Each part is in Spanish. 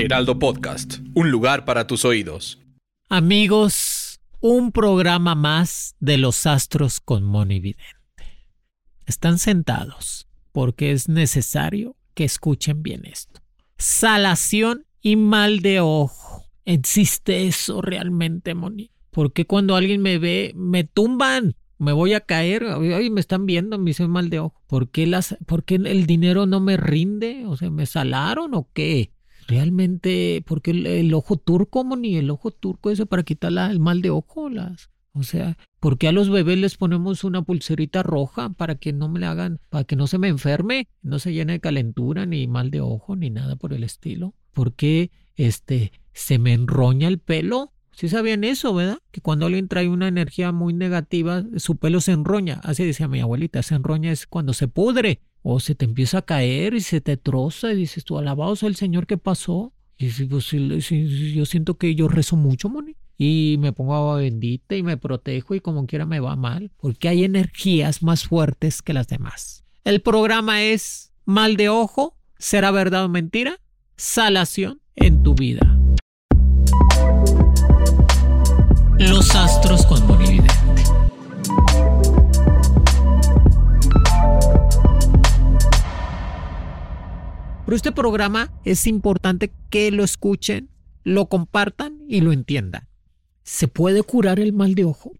Heraldo Podcast, un lugar para tus oídos. Amigos, un programa más de los astros con Moni Vidente. Están sentados porque es necesario que escuchen bien esto. Salación y mal de ojo. ¿Existe eso realmente, Moni? Porque cuando alguien me ve, me tumban? Me voy a caer. Ay, me están viendo, me hice mal de ojo. ¿Por qué, las, ¿Por qué el dinero no me rinde? O sea, ¿me salaron o qué? Realmente, porque el, el ojo turco, Moni, el ojo turco ese para quitar la, el mal de ojo, las, o sea, ¿por qué a los bebés les ponemos una pulserita roja para que no me le hagan, para que no se me enferme, no se llene de calentura, ni mal de ojo, ni nada por el estilo? ¿Por qué este, se me enroña el pelo? Sí sabían eso, ¿verdad? Que cuando alguien trae una energía muy negativa, su pelo se enroña. Así decía mi abuelita, se enroña es cuando se pudre o se te empieza a caer y se te troza y dices tú, alabado sea el Señor, ¿qué pasó? Y pues, yo siento que yo rezo mucho, Moni y me pongo agua bendita y me protejo y como quiera me va mal, porque hay energías más fuertes que las demás. El programa es Mal de Ojo, ¿será verdad o mentira? Salación en tu vida. Los astros con. Pero este programa es importante que lo escuchen, lo compartan y lo entiendan. ¿Se puede curar el mal de ojo?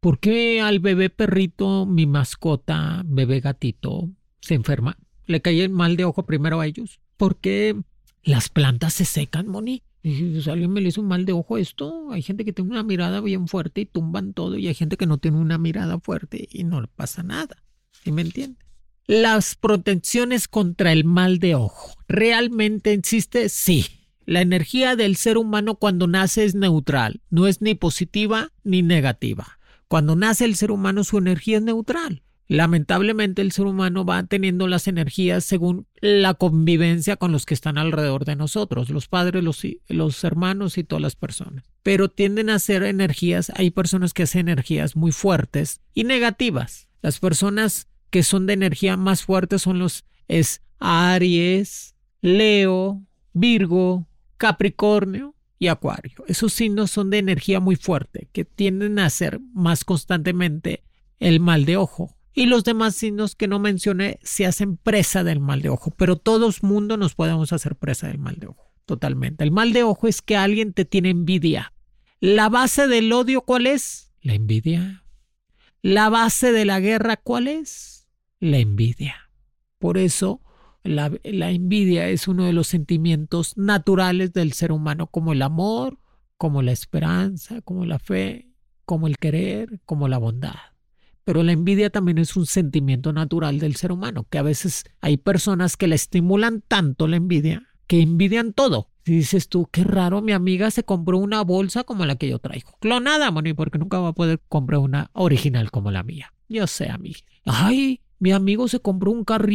¿Por qué al bebé perrito, mi mascota, bebé gatito, se enferma? ¿Le cae el mal de ojo primero a ellos? ¿Por qué las plantas se secan, Moni? Y si alguien me le hizo un mal de ojo esto, hay gente que tiene una mirada bien fuerte y tumban todo y hay gente que no tiene una mirada fuerte y no le pasa nada. ¿Sí me entiendes? Las protecciones contra el mal de ojo. ¿Realmente existe? Sí. La energía del ser humano cuando nace es neutral, no es ni positiva ni negativa. Cuando nace el ser humano su energía es neutral. Lamentablemente el ser humano va teniendo las energías según la convivencia con los que están alrededor de nosotros, los padres, los, los hermanos y todas las personas. Pero tienden a ser energías, hay personas que hacen energías muy fuertes y negativas. Las personas que son de energía más fuerte son los es Aries, Leo, Virgo, Capricornio y Acuario. Esos signos son de energía muy fuerte, que tienden a hacer más constantemente el mal de ojo. Y los demás signos que no mencioné se hacen presa del mal de ojo, pero todos mundo nos podemos hacer presa del mal de ojo, totalmente. El mal de ojo es que alguien te tiene envidia. La base del odio, ¿cuál es? La envidia. La base de la guerra, ¿cuál es? La envidia. Por eso la, envidia es uno de los sentimientos naturales del ser humano, como el amor, como la esperanza, como la fe, como el querer, como la bondad. Pero la envidia también es un sentimiento natural del ser humano, que a veces hay personas que le estimulan tanto la envidia que envidian todo. Si dices tú, qué raro, mi amiga se compró una bolsa como la que yo traigo. Clonada, Moni, porque nunca va a poder comprar una original como la mía. Yo sé, amiga. Ay, mi amigo se compró un, carro,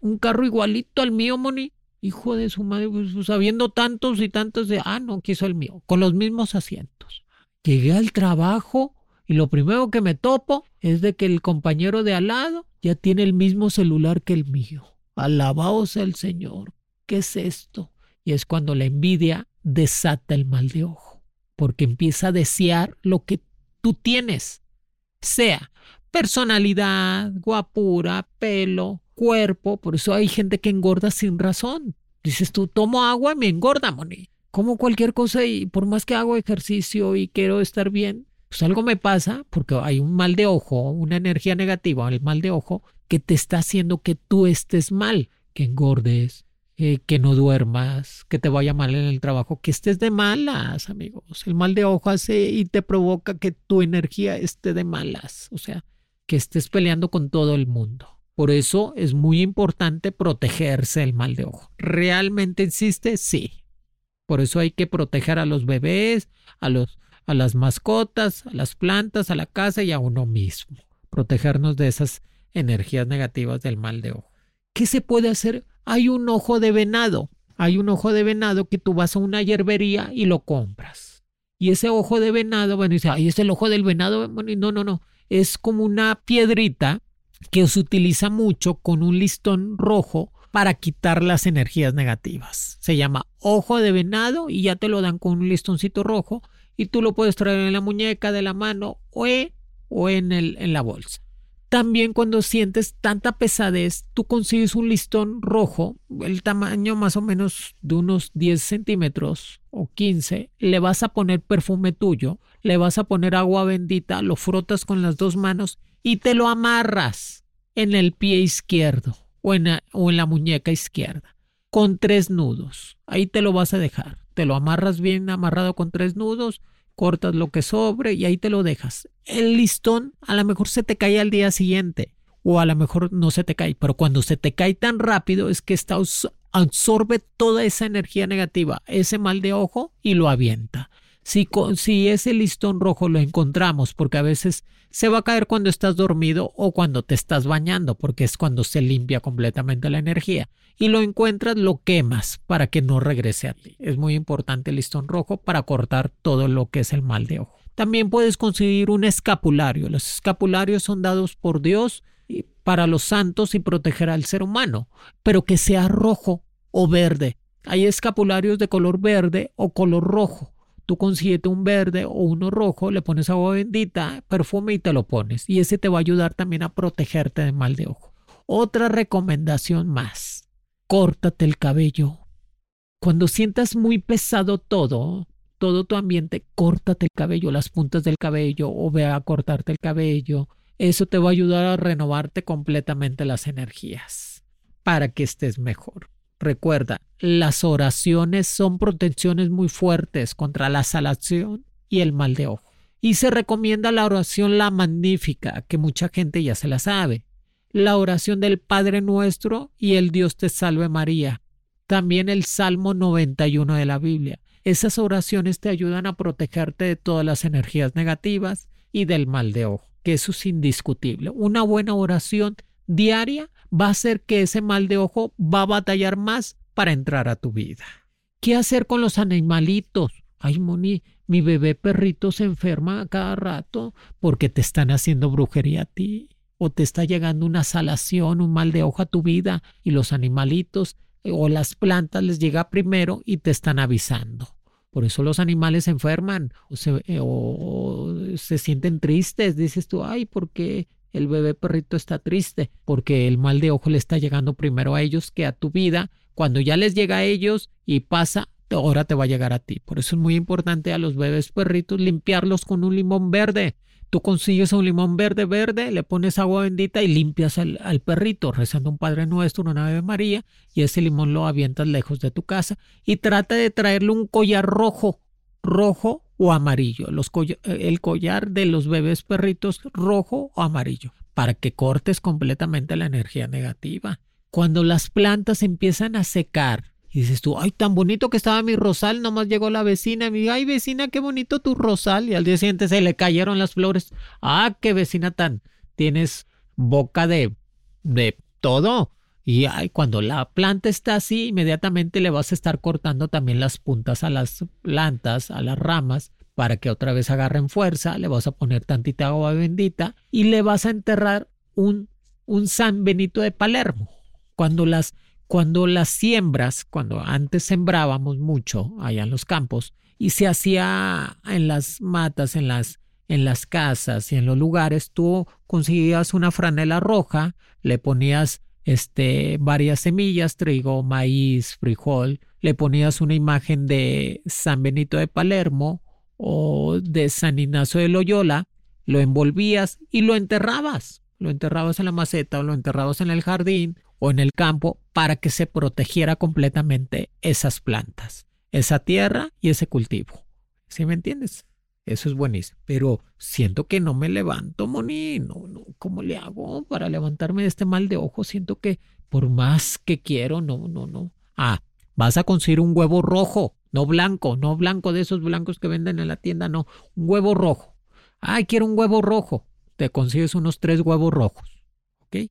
un carro igualito al mío, Moni. Hijo de su madre, pues, pues, sabiendo tantos y tantos de, ah, no, quiso el mío, con los mismos asientos. Llegué al trabajo y lo primero que me topo es de que el compañero de al lado ya tiene el mismo celular que el mío. Alabaos el Señor. ¿Qué es esto? Y es cuando la envidia desata el mal de ojo, porque empieza a desear lo que tú tienes, sea personalidad, guapura, pelo, cuerpo. Por eso hay gente que engorda sin razón. Dices tú, tomo agua y me engorda, Moni. Como cualquier cosa y por más que hago ejercicio y quiero estar bien, pues algo me pasa porque hay un mal de ojo, una energía negativa, el mal de ojo, que te está haciendo que tú estés mal, que engordes, eh, que no duermas, que te vaya mal en el trabajo, que estés de malas, amigos. El mal de ojo hace y te provoca que tu energía esté de malas. O sea, que estés peleando con todo el mundo. Por eso es muy importante protegerse del mal de ojo. ¿Realmente existe? Sí. Por eso hay que proteger a los bebés, a, los, a las mascotas, a las plantas, a la casa y a uno mismo. Protegernos de esas energías negativas del mal de ojo. ¿Qué se puede hacer? Hay un ojo de venado. Hay un ojo de venado que tú vas a una hierbería y lo compras. Y ese ojo de venado, bueno, dice, ay, es el ojo del venado. Bueno, no, no, no. Es como una piedrita que se utiliza mucho con un listón rojo para quitar las energías negativas. Se llama ojo de venado y ya te lo dan con un listoncito rojo y tú lo puedes traer en la muñeca de la mano o en, o en, el, en la bolsa. También cuando sientes tanta pesadez, tú consigues un listón rojo, el tamaño más o menos de unos 10 centímetros o 15, le vas a poner perfume tuyo, le vas a poner agua bendita, lo frotas con las dos manos y te lo amarras en el pie izquierdo o en, la, muñeca izquierda con tres nudos. Ahí te lo vas a dejar. Te lo amarras bien amarrado con tres nudos, cortas lo que sobre y ahí te lo dejas. El listón a lo mejor se te cae al día siguiente o a lo mejor no se te cae, pero cuando se te cae tan rápido es que está, absorbe toda esa energía negativa, ese mal de ojo y lo avienta. Si, ese listón rojo lo encontramos, porque a veces se va a caer cuando estás dormido o cuando te estás bañando, porque es cuando se limpia completamente la energía. Y lo encuentras, lo quemas para que no regrese a ti. Es muy importante el listón rojo para cortar todo lo que es el mal de ojo. También puedes conseguir un escapulario. Los escapularios son dados por Dios para los santos y proteger al ser humano, pero que sea rojo o verde. Hay escapularios de color verde o color rojo tú consíguete un verde o uno rojo, le pones agua bendita, perfume y te lo pones. Y ese te va a ayudar también a protegerte de mal de ojo. Otra recomendación más, córtate el cabello. Cuando sientas muy pesado todo, todo tu ambiente, córtate el cabello, las puntas del cabello o ve a cortarte el cabello. Eso te va a ayudar a renovarte completamente las energías para que estés mejor. Recuerda, las oraciones son protecciones muy fuertes contra la salación y el mal de ojo. Y se recomienda la oración la magnífica, que mucha gente ya se la sabe. La oración del Padre Nuestro y el Dios te salve María. También el Salmo 91 de la Biblia. Esas oraciones te ayudan a protegerte de todas las energías negativas y del mal de ojo, que eso es indiscutible. Una buena oración diaria va a hacer que ese mal de ojo va a batallar más para entrar a tu vida. ¿Qué hacer con los animalitos? Ay, Moni, mi bebé perrito se enferma cada rato porque te están haciendo brujería a ti o te está llegando una salación, un mal de ojo a tu vida y los animalitos o las plantas les llega primero y te están avisando. Por eso los animales se enferman o se, eh, o se sienten tristes. Dices tú, ay, ¿por qué el bebé perrito está triste porque el mal de ojo le está llegando primero a ellos que a tu vida. Cuando ya les llega a ellos y pasa, ahora te va a llegar a ti. Por eso es muy importante a los bebés perritos limpiarlos con un limón verde. Tú consigues un limón verde, verde, le pones agua bendita y limpias al, perrito, rezando un Padre Nuestro, una Ave María, y ese limón lo avientas lejos de tu casa y trata de traerle un collar rojo, rojo o amarillo. Los el collar de los bebés perritos rojo o amarillo para que cortes completamente la energía negativa. Cuando las plantas empiezan a secar y dices tú, ay, tan bonito que estaba mi rosal, nomás llegó la vecina y me dice, ay, vecina, qué bonito tu rosal. Y al día siguiente se le cayeron las flores. Ah, qué vecina tan, tienes boca de, de todo. Y cuando la planta está así, inmediatamente le vas a estar cortando también las puntas a las plantas, a las ramas, para que otra vez agarren fuerza. Le vas a poner tantita agua bendita y le vas a enterrar un, un San Benito de Palermo. Cuando las, cuando las siembras, cuando antes sembrábamos mucho allá en los campos y se hacía en las matas, en las, en las casas y en los lugares, tú conseguías una franela roja, le ponías este, varias semillas, trigo, maíz, frijol, le ponías una imagen de San Benito de Palermo o de San Ignacio de Loyola, lo envolvías y lo enterrabas. Lo enterrabas en la maceta o lo enterrabas en el jardín o en el campo para que se protegiera completamente esas plantas, esa tierra y ese cultivo. ¿Sí me entiendes? Eso es buenísimo. Pero siento que no me levanto, Moni. No, no, ¿cómo le hago para levantarme de este mal de ojo? Siento que por más que quiero, no, no, no. Ah, vas a conseguir un huevo rojo, no blanco, no blanco de esos blancos que venden en la tienda, no, un huevo rojo. Ay, quiero un huevo rojo. Te consigues unos tres huevos rojos. ¿Ok?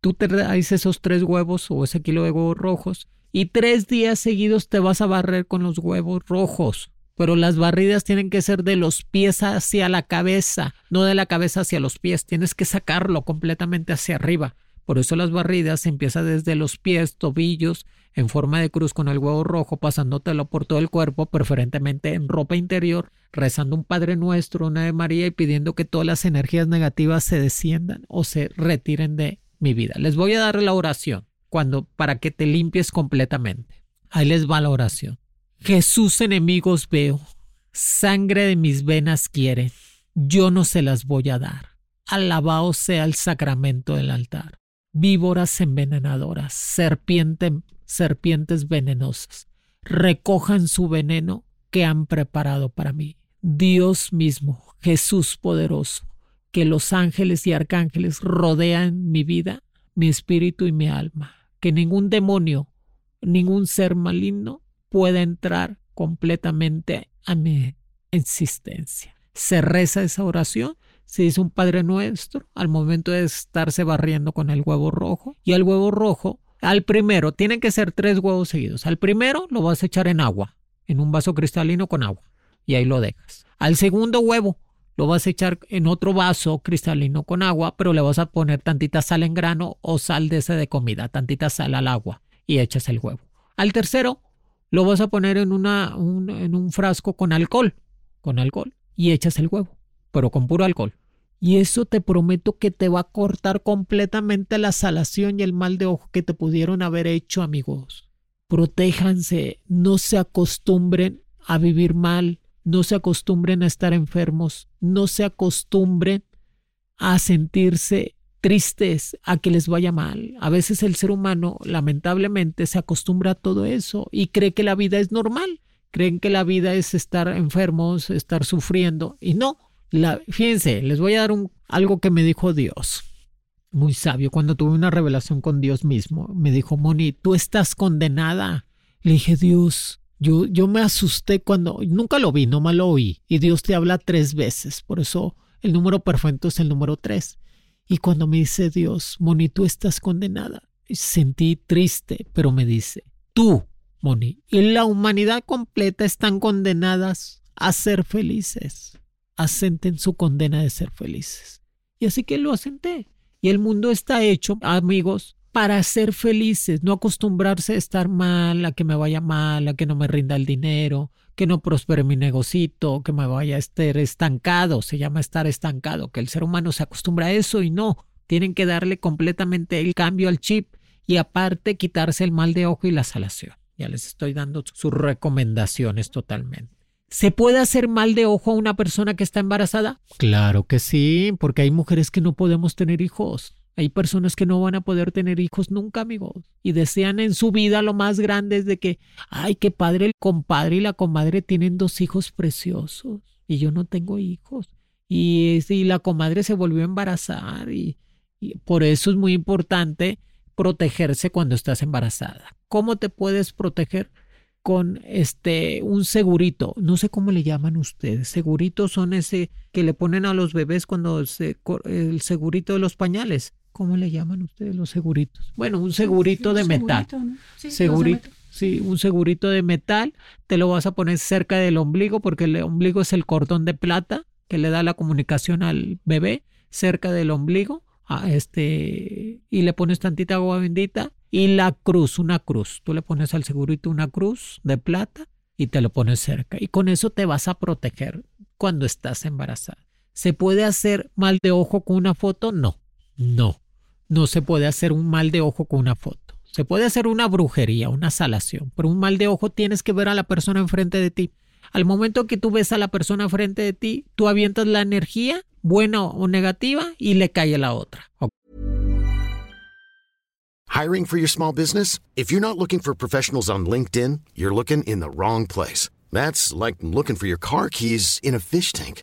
Tú te traes esos tres huevos o ese kilo de huevos rojos y tres días seguidos te vas a barrer con los huevos rojos pero las barridas tienen que ser de los pies hacia la cabeza, no de la cabeza hacia los pies, tienes que sacarlo completamente hacia arriba. Por eso las barridas empieza desde los pies, tobillos, en forma de cruz con el huevo rojo, pasándotelo por todo el cuerpo, preferentemente en ropa interior, rezando un Padre Nuestro, una de María y pidiendo que todas las energías negativas se desciendan o se retiren de mi vida. Les voy a dar la oración cuando para que te limpies completamente. Ahí les va la oración. Jesús enemigos veo, sangre de mis venas quiere, yo no se las voy a dar. Alabado sea el sacramento del altar. Víboras envenenadoras, serpiente, serpientes venenosas, recojan su veneno que han preparado para mí. Dios mismo, Jesús poderoso, que los ángeles y arcángeles rodean mi vida, mi espíritu y mi alma, que ningún demonio, ningún ser maligno pueda entrar completamente a mi existencia. Se reza esa oración, se dice un Padre Nuestro al momento de estarse barriendo con el huevo rojo y al huevo rojo, al primero, tienen que ser tres huevos seguidos. Al primero lo vas a echar en agua, en un vaso cristalino con agua y ahí lo dejas. Al segundo huevo lo vas a echar en otro vaso cristalino con agua, pero le vas a poner tantita sal en grano o sal de ese de comida, tantita sal al agua y echas el huevo. Al tercero lo vas a poner en, una, un, en un frasco con alcohol, con alcohol, y echas el huevo, pero con puro alcohol. Y eso te prometo que te va a cortar completamente la salación y el mal de ojo que te pudieron haber hecho, amigos. Protéjanse, no se acostumbren a vivir mal, no se acostumbren a estar enfermos, no se acostumbren a sentirse tristes a que les vaya mal. A veces el ser humano, lamentablemente, se acostumbra a todo eso y cree que la vida es normal. Creen que la vida es estar enfermos, estar sufriendo. Y no, la, fíjense, les voy a dar algo que me dijo Dios. Muy sabio, cuando tuve una revelación con Dios mismo, me dijo, Moni, tú estás condenada. Le dije, Dios, yo, yo me asusté cuando, nunca lo vi, no lo oí. Y Dios te habla tres veces, por eso el número perfecto es el número tres. Y cuando me dice Dios, Moni, tú estás condenada, sentí triste, pero me dice, tú, Moni, y la humanidad completa están condenadas a ser felices. Asenten su condena de ser felices. Y así que lo asenté. Y el mundo está hecho, amigos, para ser felices, no acostumbrarse a estar mal, a que me vaya mal, a que no me rinda el dinero, que no prospere mi negocito, que me vaya a estar estancado, se llama estar estancado, que el ser humano se acostumbra a eso y no, tienen que darle completamente el cambio al chip y aparte quitarse el mal de ojo y la salación. Ya les estoy dando sus recomendaciones totalmente. ¿Se puede hacer mal de ojo a una persona que está embarazada? Claro que sí, porque hay mujeres que no podemos tener hijos. Hay personas que no van a poder tener hijos nunca, amigos, y desean en su vida lo más grande es de que, ay, qué padre, el compadre y la comadre tienen dos hijos preciosos y yo no tengo hijos. Y, y la comadre se volvió a embarazar y, y por eso es muy importante protegerse cuando estás embarazada. ¿Cómo te puedes proteger? con este un segurito, no sé cómo le llaman ustedes, seguritos son ese que le ponen a los bebés cuando se el segurito de los pañales. ¿Cómo le llaman ustedes los seguritos? Bueno, un segurito de metal. Segurito, sí, un segurito de metal. Te lo vas a poner cerca del ombligo porque el ombligo es el cordón de plata que le da la comunicación al bebé cerca del ombligo. A este, y le pones tantita agua bendita y la cruz, una cruz. Tú le pones al segurito una cruz de plata y te lo pones cerca. Y con eso te vas a proteger cuando estás embarazada. ¿Se puede hacer mal de ojo con una foto? No. No, no se puede hacer un mal de ojo con una foto. Se puede hacer una brujería, una salación, pero un mal de ojo tienes que ver a la persona enfrente de ti. Al momento que tú ves a la persona enfrente de ti, tú avientas la energía, buena o negativa, y le cae la otra. Hiring for your small business? If you're not looking for professionals on LinkedIn, you're looking in the wrong place. That's like looking for your car keys in a fish tank.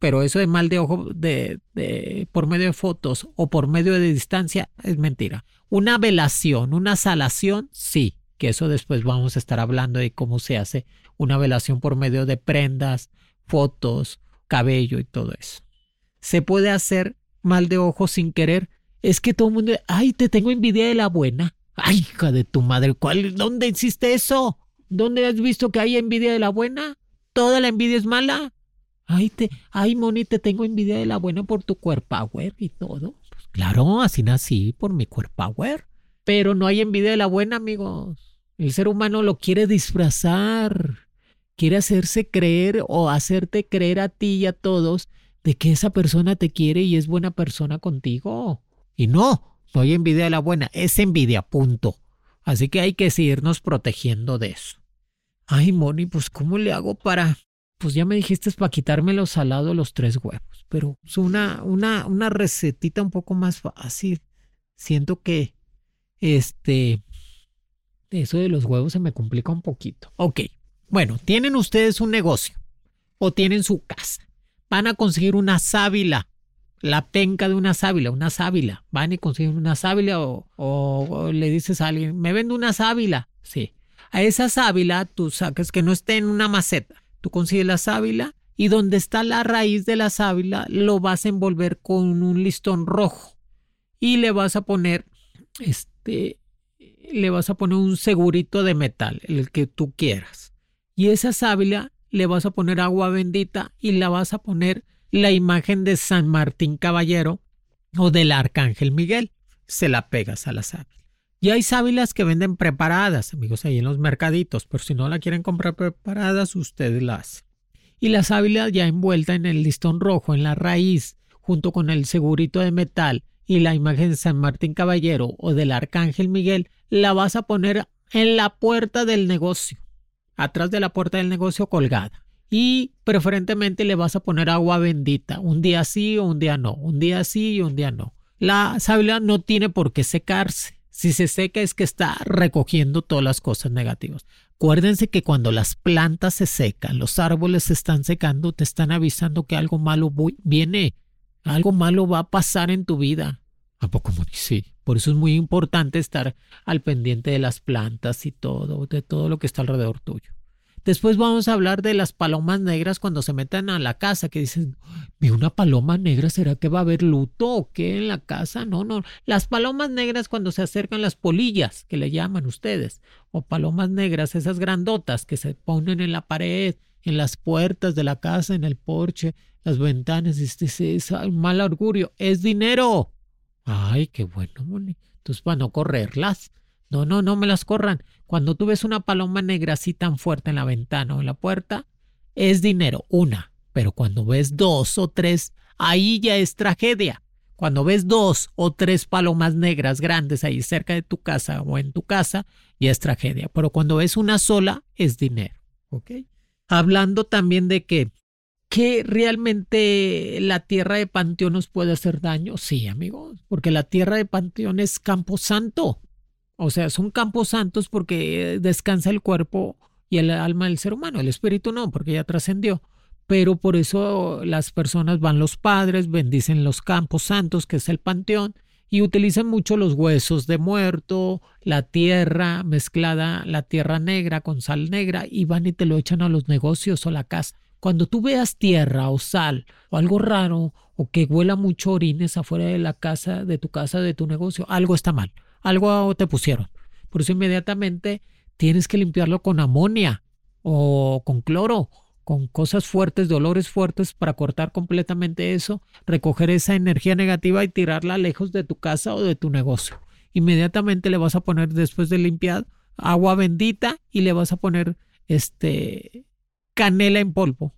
Pero eso de mal de ojo de, de, por medio de fotos o por medio de distancia es mentira. Una velación, una salación, sí, que eso después vamos a estar hablando de cómo se hace una velación por medio de prendas, fotos, cabello y todo eso. Se puede hacer mal de ojo sin querer. Es que todo el mundo, ay, te tengo envidia de la buena. Ay, hija de tu madre, ¿cuál, ¿dónde hiciste eso? ¿Dónde has visto que hay envidia de la buena? ¿Toda la envidia es mala? Ay, te, ay, Moni, te tengo envidia de la buena por tu power y todo. Pues claro, así nací, por mi power. Pero no hay envidia de la buena, amigos. El ser humano lo quiere disfrazar. Quiere hacerse creer o hacerte creer a ti y a todos de que esa persona te quiere y es buena persona contigo. Y no, no hay envidia de la buena, es envidia, punto. Así que hay que seguirnos protegiendo de eso. Ay, Moni, pues ¿cómo le hago para... Pues ya me dijiste para quitarme los salados los tres huevos, pero es una, una, una recetita un poco más fácil. Siento que, este, eso de los huevos se me complica un poquito. Ok, bueno, tienen ustedes un negocio o tienen su casa. Van a conseguir una sábila la penca de una sábila, una sábila. Van y consiguen una sábila o, le dices a alguien, me vende una sábila. Sí. A esa sábila tú sacas que no esté en una maceta. Tú consigues la sábila y donde está la raíz de la sábila lo vas a envolver con un listón rojo y le vas a poner este le vas a poner un segurito de metal, el que tú quieras. Y esa sábila le vas a poner agua bendita y la vas a poner la imagen de San Martín Caballero o del Arcángel Miguel. Se la pegas a la sábila. Y hay sábilas que venden preparadas, amigos, ahí en los mercaditos, pero si no la quieren comprar preparadas, ustedes la. Y la sábila ya envuelta en el listón rojo, en la raíz, junto con el segurito de metal y la imagen de San Martín Caballero o del Arcángel Miguel, la vas a poner en la puerta del negocio, atrás de la puerta del negocio colgada y preferentemente le vas a poner agua bendita, un día sí o un día no, un día sí y un día no. La sábila no tiene por qué secarse. Si se seca es que está recogiendo todas las cosas negativas. Acuérdense que cuando las plantas se secan, los árboles se están secando, te están avisando que algo malo viene, algo malo va a pasar en tu vida. ¿A poco sí? Por eso es muy importante estar al pendiente de las plantas y todo, de todo lo que está alrededor tuyo. Después vamos a hablar de las palomas negras cuando se metan a la casa, que dicen, ¿vi una paloma negra? ¿Será que va a haber luto o qué en la casa? No, no. Las palomas negras cuando se acercan las polillas, que le llaman ustedes, o palomas negras, esas grandotas que se ponen en la pared, en las puertas de la casa, en el porche, las ventanas, este, es mal augurio, es dinero. Ay, qué bueno, Entonces, para no correrlas. No, no, no me las corran. Cuando tú ves una paloma negra así tan fuerte en la ventana o en la puerta, es dinero, una. Pero cuando ves dos o tres, ahí ya es tragedia. Cuando ves dos o tres palomas negras grandes ahí cerca de tu casa o en tu casa, ya es tragedia. Pero cuando ves una sola, es dinero. ¿Ok? Hablando también de que, que realmente la tierra de Panteón nos puede hacer daño. Sí, amigos, porque la tierra de Panteón es Campo Santo. O sea, son campos santos porque descansa el cuerpo y el alma del ser humano. El espíritu no, porque ya trascendió. Pero por eso las personas van los padres, bendicen los campos santos, que es el panteón, y utilizan mucho los huesos de muerto, la tierra mezclada, la tierra negra con sal negra, y van y te lo echan a los negocios o la casa. Cuando tú veas tierra o sal o algo raro o que huela mucho orines afuera de la casa, de tu casa, de tu negocio, algo está mal. Algo te pusieron. Por eso inmediatamente tienes que limpiarlo con amonia o con cloro, con cosas fuertes, dolores fuertes para cortar completamente eso, recoger esa energía negativa y tirarla lejos de tu casa o de tu negocio. Inmediatamente le vas a poner después de limpiar agua bendita y le vas a poner este canela en polvo,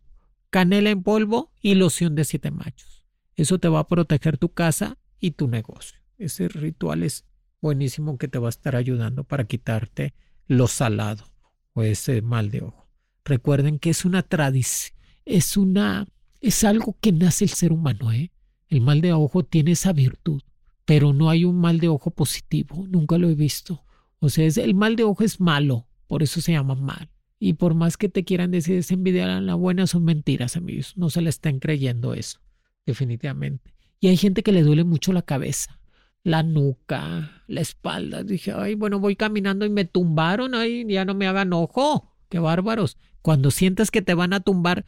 canela en polvo y loción de siete machos. Eso te va a proteger tu casa y tu negocio. Ese ritual es buenísimo que te va a estar ayudando para quitarte lo salado o ese mal de ojo. Recuerden que es una tradición, es una, es algo que nace el ser humano, ¿eh? El mal de ojo tiene esa virtud, pero no hay un mal de ojo positivo, nunca lo he visto. O sea, el mal de ojo es malo, por eso se llama mal. Y por más que te quieran decir es envidiar a la buena, son mentiras, amigos. No se le están creyendo eso, definitivamente. Y hay gente que le duele mucho la cabeza, la nuca, la espalda. Dije, ay, bueno, voy caminando y me tumbaron, ay, ya no me hagan ojo. Qué bárbaros. Cuando sientas que te van a tumbar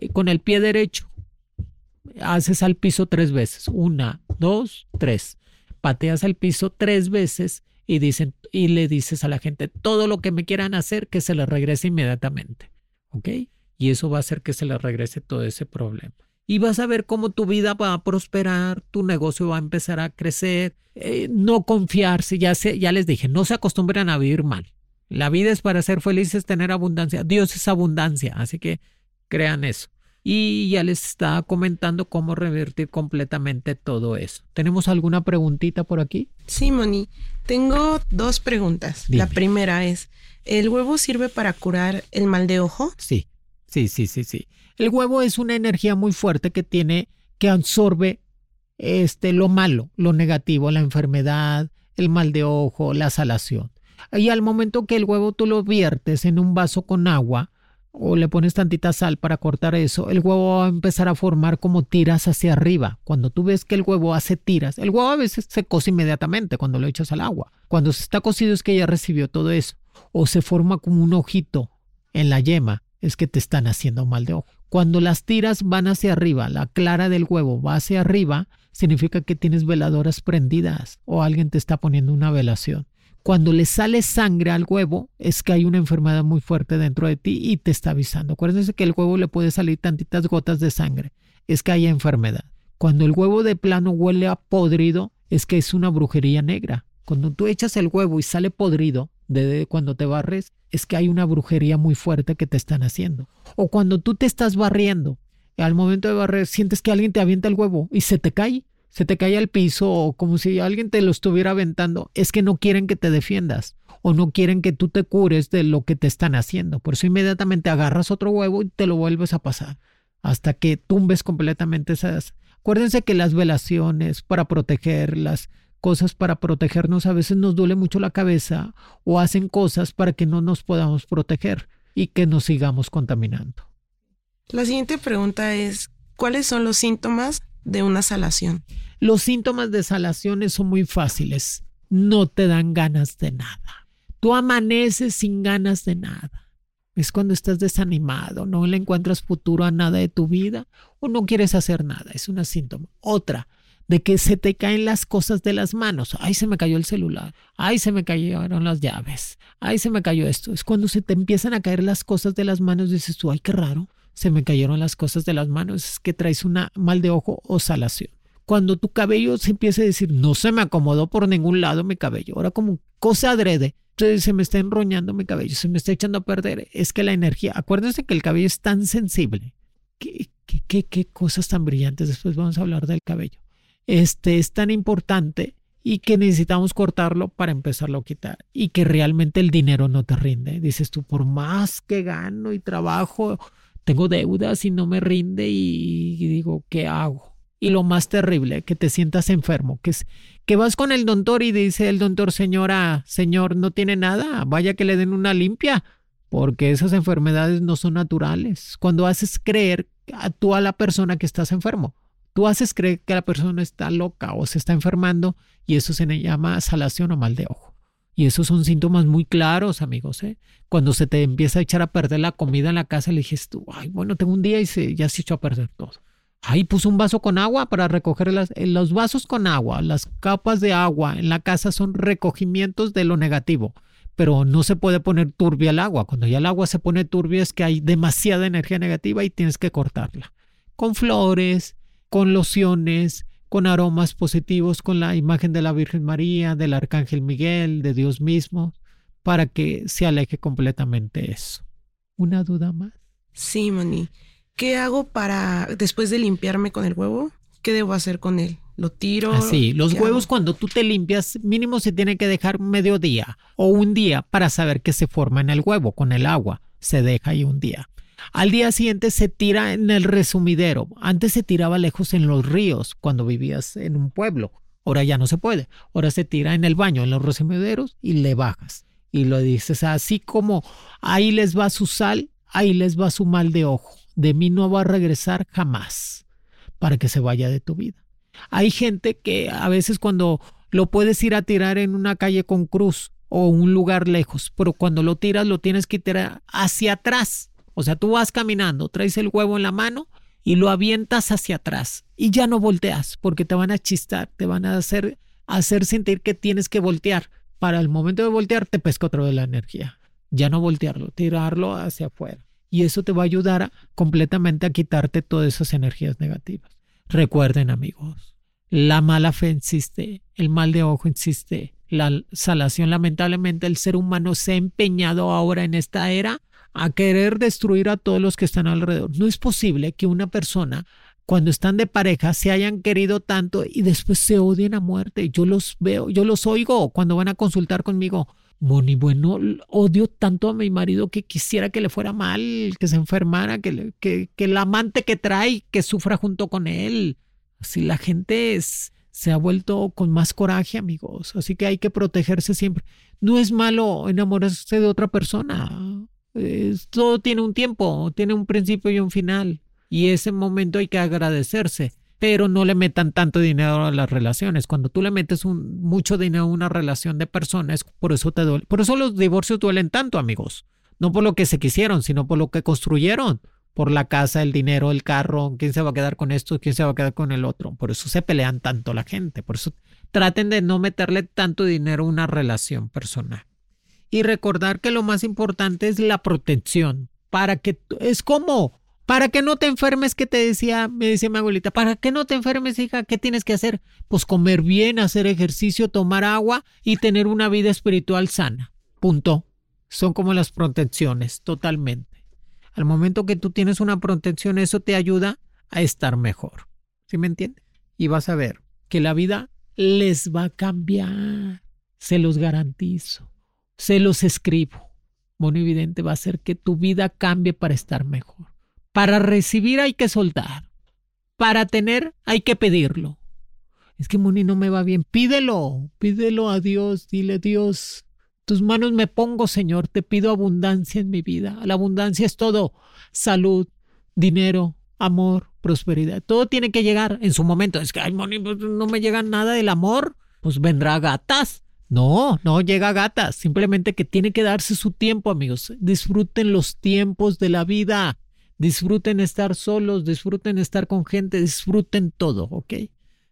eh, con el pie derecho, haces al piso tres veces. Una, dos, tres. Pateas al piso tres veces y, dicen, y le dices a la gente todo lo que me quieran hacer, que se les regrese inmediatamente. ¿Ok? Y eso va a hacer que se les regrese todo ese problema. Y vas a ver cómo tu vida va a prosperar, tu negocio va a empezar a crecer. Eh, no confiarse, ya, ya les dije, no se acostumbran a vivir mal. La vida es para ser felices, tener abundancia. Dios es abundancia, así que crean eso y ya les está comentando cómo revertir completamente todo eso. ¿Tenemos alguna preguntita por aquí? Sí, Moni. Tengo dos preguntas. La primera es, ¿el huevo sirve para curar el mal de ojo? Sí, sí, sí, sí, sí. El huevo es una energía muy fuerte que tiene, que absorbe este, lo malo, lo negativo, la enfermedad, el mal de ojo, la salación. Y al momento que el huevo tú lo viertes en un vaso con agua, o le pones tantita sal para cortar eso, el huevo va a empezar a formar como tiras hacia arriba. Cuando tú ves que el huevo hace tiras, el huevo a veces se cose inmediatamente cuando lo echas al agua. Cuando se está cocido es que ya recibió todo eso. O se forma como un ojito en la yema, es que te están haciendo mal de ojo. Cuando las tiras van hacia arriba, la clara del huevo va hacia arriba, significa que tienes veladoras prendidas o alguien te está poniendo una velación. Cuando le sale sangre al huevo, es que hay una enfermedad muy fuerte dentro de ti y te está avisando. Acuérdense que el huevo le puede salir tantitas gotas de sangre. Es que hay enfermedad. Cuando el huevo de plano huele a podrido, es que es una brujería negra. Cuando tú echas el huevo y sale podrido, cuando te barres, es que hay una brujería muy fuerte que te están haciendo. O cuando tú te estás barriendo, al momento de barrer sientes que alguien te avienta el huevo y se te cae se te cae al piso o como si alguien te lo estuviera aventando, es que no quieren que te defiendas o no quieren que tú te cures de lo que te están haciendo. Por eso inmediatamente agarras otro huevo y te lo vuelves a pasar hasta que tumbes completamente esas. Acuérdense que las velaciones para proteger, las cosas para protegernos a veces nos duele mucho la cabeza o hacen cosas para que no nos podamos proteger y que nos sigamos contaminando. La siguiente pregunta es, ¿cuáles son los síntomas de una salación? Los síntomas de salaciones son muy fáciles. No te dan ganas de nada. Tú amaneces sin ganas de nada. Es cuando estás desanimado, no le encuentras futuro a nada de tu vida o no quieres hacer nada. Es una síntoma. Otra, de que se te caen las cosas de las manos. Ay, se me cayó el celular. Ay, se me cayeron las llaves. Ay, se me cayó esto. Es cuando se te empiezan a caer las cosas de las manos. Dices tú, ay, qué raro se me cayeron las cosas de las manos, es que traes una mal de ojo o salación. Cuando tu cabello se empieza a decir, no se me acomodó por ningún lado mi cabello, ahora como cosa adrede, se me está enroñando mi cabello, se me está echando a perder, es que la energía, acuérdense que el cabello es tan sensible, qué, qué, qué cosas tan brillantes, después vamos a hablar del cabello, este es tan importante y que necesitamos cortarlo para empezarlo a quitar y que realmente el dinero no te rinde. Dices tú, por más que gano y trabajo, tengo deudas y no me rinde y, digo, ¿qué hago? Y lo más terrible, que te sientas enfermo, que, es, que vas con el doctor y dice el doctor, señora, señor, no tiene nada, vaya que le den una limpia, porque esas enfermedades no son naturales. Cuando haces creer a tú a la persona que estás enfermo, tú haces creer que la persona está loca o se está enfermando y eso se le llama salación o mal de ojo. Y esos son síntomas muy claros, amigos. ¿eh? Cuando se te empieza a echar a perder la comida en la casa, le dices tú, ay, bueno, tengo un día y se, ya se echó a perder todo. Ahí puso un vaso con agua para recoger las, eh, los vasos con agua, las capas de agua en la casa son recogimientos de lo negativo, pero no se puede poner turbia el agua. Cuando ya el agua se pone turbia es que hay demasiada energía negativa y tienes que cortarla. Con flores, con lociones, con aromas positivos, con la imagen de la Virgen María, del Arcángel Miguel, de Dios mismo, para que se aleje completamente eso. ¿Una duda más? Sí, Moni. ¿Qué hago para, después de limpiarme con el huevo, qué debo hacer con él? ¿Lo tiro? Así, los huevos cuando tú te limpias, mínimo se tiene que dejar medio día o un día para saber qué se forma en el huevo con el agua. Se deja ahí un día. Al día siguiente se tira en el resumidero. Antes se tiraba lejos en los ríos cuando vivías en un pueblo. Ahora ya no se puede. Ahora se tira en el baño, en los resumideros y le bajas. Y lo dices así como ahí les va su sal, ahí les va su mal de ojo. De mí no va a regresar jamás para que se vaya de tu vida. Hay gente que a veces cuando lo puedes ir a tirar en una calle con cruz o un lugar lejos, pero cuando lo tiras lo tienes que tirar hacia atrás o sea, tú vas caminando, traes el huevo en la mano y lo avientas hacia atrás y ya no volteas porque te van a chistar, te van a hacer, hacer sentir que tienes que voltear. Para el momento de voltear te pesca otra vez la energía. Ya no voltearlo, tirarlo hacia afuera. Y eso te va a ayudar completamente a quitarte todas esas energías negativas. Recuerden amigos, la mala fe existe, el mal de ojo existe, la salación lamentablemente el ser humano se ha empeñado ahora en esta era a querer destruir a todos los que están alrededor. No es posible que una persona, cuando están de pareja, se hayan querido tanto y después se odien a muerte. Yo los veo, yo los oigo cuando van a consultar conmigo. Moni, bueno, odio tanto a mi marido que quisiera que le fuera mal, que se enfermara, que, que, que el amante que trae, que sufra junto con él. Así la gente es, se ha vuelto con más coraje, amigos. Así que hay que protegerse siempre. No es malo enamorarse de otra persona todo tiene un tiempo, tiene un principio y un final. Y ese momento hay que agradecerse. Pero no le metan tanto dinero a las relaciones. Cuando tú le metes mucho dinero a una relación de personas, por eso te duele. Por eso los divorcios duelen tanto, amigos. No por lo que se quisieron, sino por lo que construyeron. Por la casa, el dinero, el carro, quién se va a quedar con esto, quién se va a quedar con el otro. Por eso se pelean tanto la gente. Por eso traten de no meterle tanto dinero a una relación personal y recordar que lo más importante es la protección. Para que es como para que no te enfermes, que te decía, me decía mi abuelita, para que no te enfermes, hija, ¿qué tienes que hacer? Pues comer bien, hacer ejercicio, tomar agua y tener una vida espiritual sana. Punto. Son como las protecciones, totalmente. Al momento que tú tienes una protección, eso te ayuda a estar mejor. ¿Sí me entiendes? Y vas a ver que la vida les va a cambiar. Se los garantizo. Se los escribo. Mono evidente va a hacer que tu vida cambie para estar mejor. Para recibir hay que soltar. Para tener hay que pedirlo. Es que Moni no me va bien. Pídelo, pídelo a Dios. Dile, Dios, tus manos me pongo, Señor. Te pido abundancia en mi vida. La abundancia es todo. Salud, dinero, amor, prosperidad. Todo tiene que llegar en su momento. Es que, ay, Moni, pues, no me llega nada del amor. Pues vendrá gatas. No, no llega gata, simplemente que tiene que darse su tiempo, amigos. Disfruten los tiempos de la vida, disfruten estar solos, disfruten estar con gente, disfruten todo, ¿ok?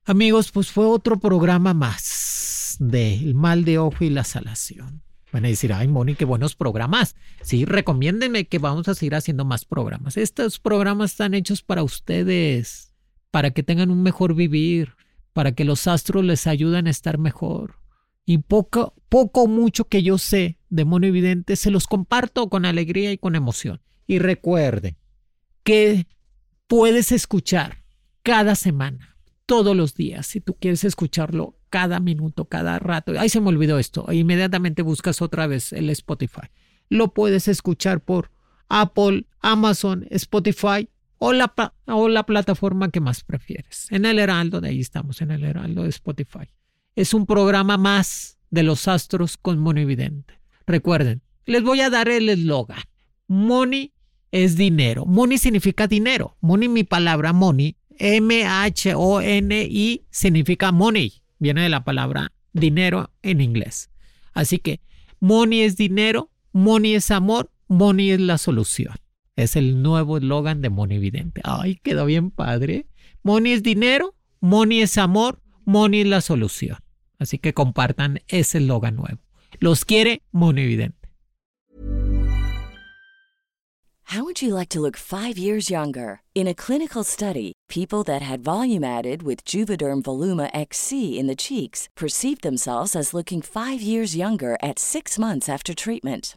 Amigos, pues fue otro programa más del mal de ojo y la salación. Van a decir, ay, Moni, qué buenos programas. Sí, recomiéndenme que vamos a seguir haciendo más programas. Estos programas están hechos para ustedes, para que tengan un mejor vivir, para que los astros les ayuden a estar mejor y poco, poco mucho que yo sé de mono evidente se los comparto con alegría y con emoción. Y recuerde que puedes escuchar cada semana, todos los días, si tú quieres escucharlo cada minuto, cada rato. Ahí se me olvidó esto. Inmediatamente buscas otra vez el Spotify. Lo puedes escuchar por Apple, Amazon, Spotify o la, o la plataforma que más prefieres. En el Heraldo, de ahí estamos, en el Heraldo de Spotify es un programa más de los astros con Mono Evidente. Recuerden, les voy a dar el eslogan. Money es dinero. Money significa dinero. Money, mi palabra money, M-H-O-N-I significa money. Viene de la palabra dinero en inglés. Así que money es dinero, money es amor, money es la solución. Es el nuevo eslogan de Money Vidente. Ay, quedó bien padre. Money es dinero, money es amor, money es la solución. Así que compartan ese eslogan nuevo. Los quiere Money Vidente. How would you like to look five years younger? In a clinical study, people that had volume added with Juvederm Voluma XC in the cheeks perceived themselves as looking five years younger at six months after treatment.